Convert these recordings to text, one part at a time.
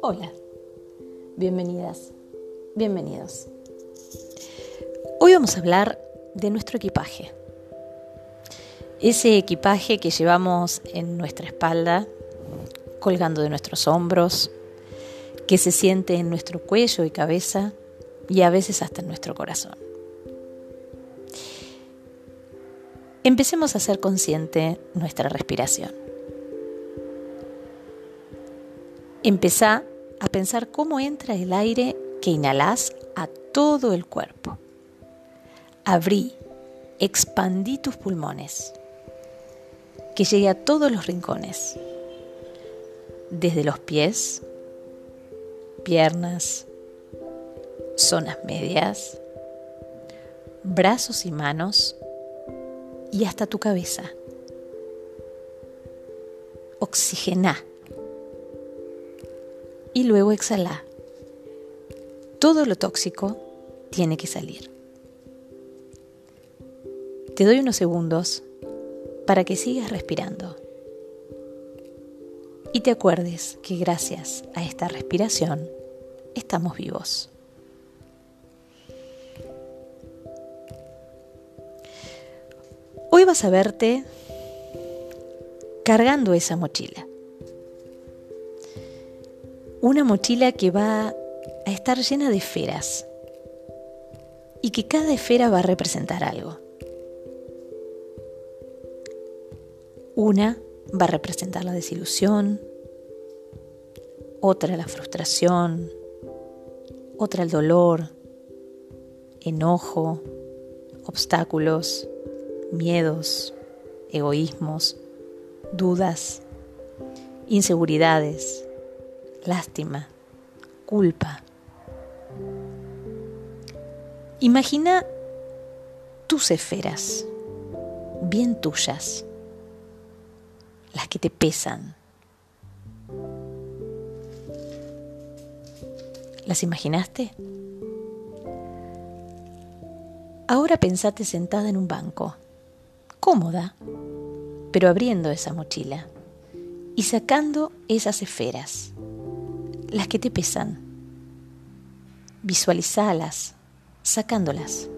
Hola, bienvenidas, bienvenidos. Hoy vamos a hablar de nuestro equipaje. Ese equipaje que llevamos en nuestra espalda, colgando de nuestros hombros, que se siente en nuestro cuello y cabeza y a veces hasta en nuestro corazón. Empecemos a ser consciente nuestra respiración. Empezá a pensar cómo entra el aire que inhalás a todo el cuerpo. Abrí, expandí tus pulmones, que llegue a todos los rincones, desde los pies piernas, zonas medias, brazos y manos y hasta tu cabeza. Oxigena y luego exhala. Todo lo tóxico tiene que salir. Te doy unos segundos para que sigas respirando y te acuerdes que gracias a esta respiración estamos vivos. Hoy vas a verte cargando esa mochila. Una mochila que va a estar llena de esferas y que cada esfera va a representar algo. Una va a representar la desilusión, otra la frustración, otra el dolor, enojo, obstáculos, miedos, egoísmos, dudas, inseguridades, lástima, culpa. Imagina tus esferas, bien tuyas las que te pesan. ¿Las imaginaste? Ahora pensate sentada en un banco, cómoda, pero abriendo esa mochila y sacando esas esferas, las que te pesan. Visualizalas, sacándolas,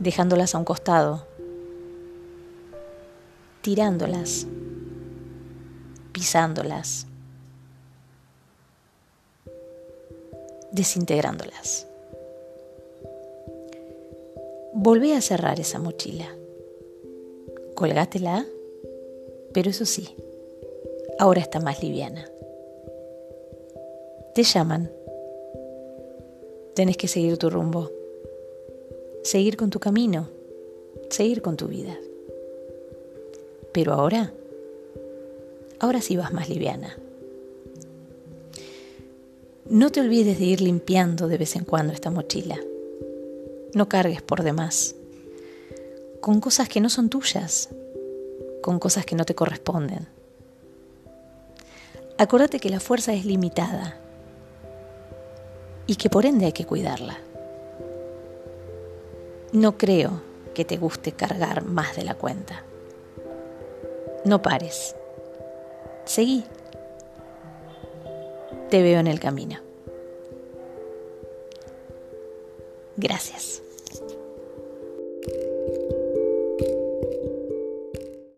dejándolas a un costado, tirándolas pisándolas, desintegrándolas. Volvé a cerrar esa mochila. Colgátela, pero eso sí, ahora está más liviana. Te llaman. Tenés que seguir tu rumbo, seguir con tu camino, seguir con tu vida. Pero ahora ahora sí vas más liviana. No te olvides de ir limpiando de vez en cuando esta mochila. No cargues por demás. Con cosas que no son tuyas. Con cosas que no te corresponden. Acuérdate que la fuerza es limitada y que por ende hay que cuidarla. No creo que te guste cargar más de la cuenta. No pares. Seguí. Te veo en el camino. Gracias.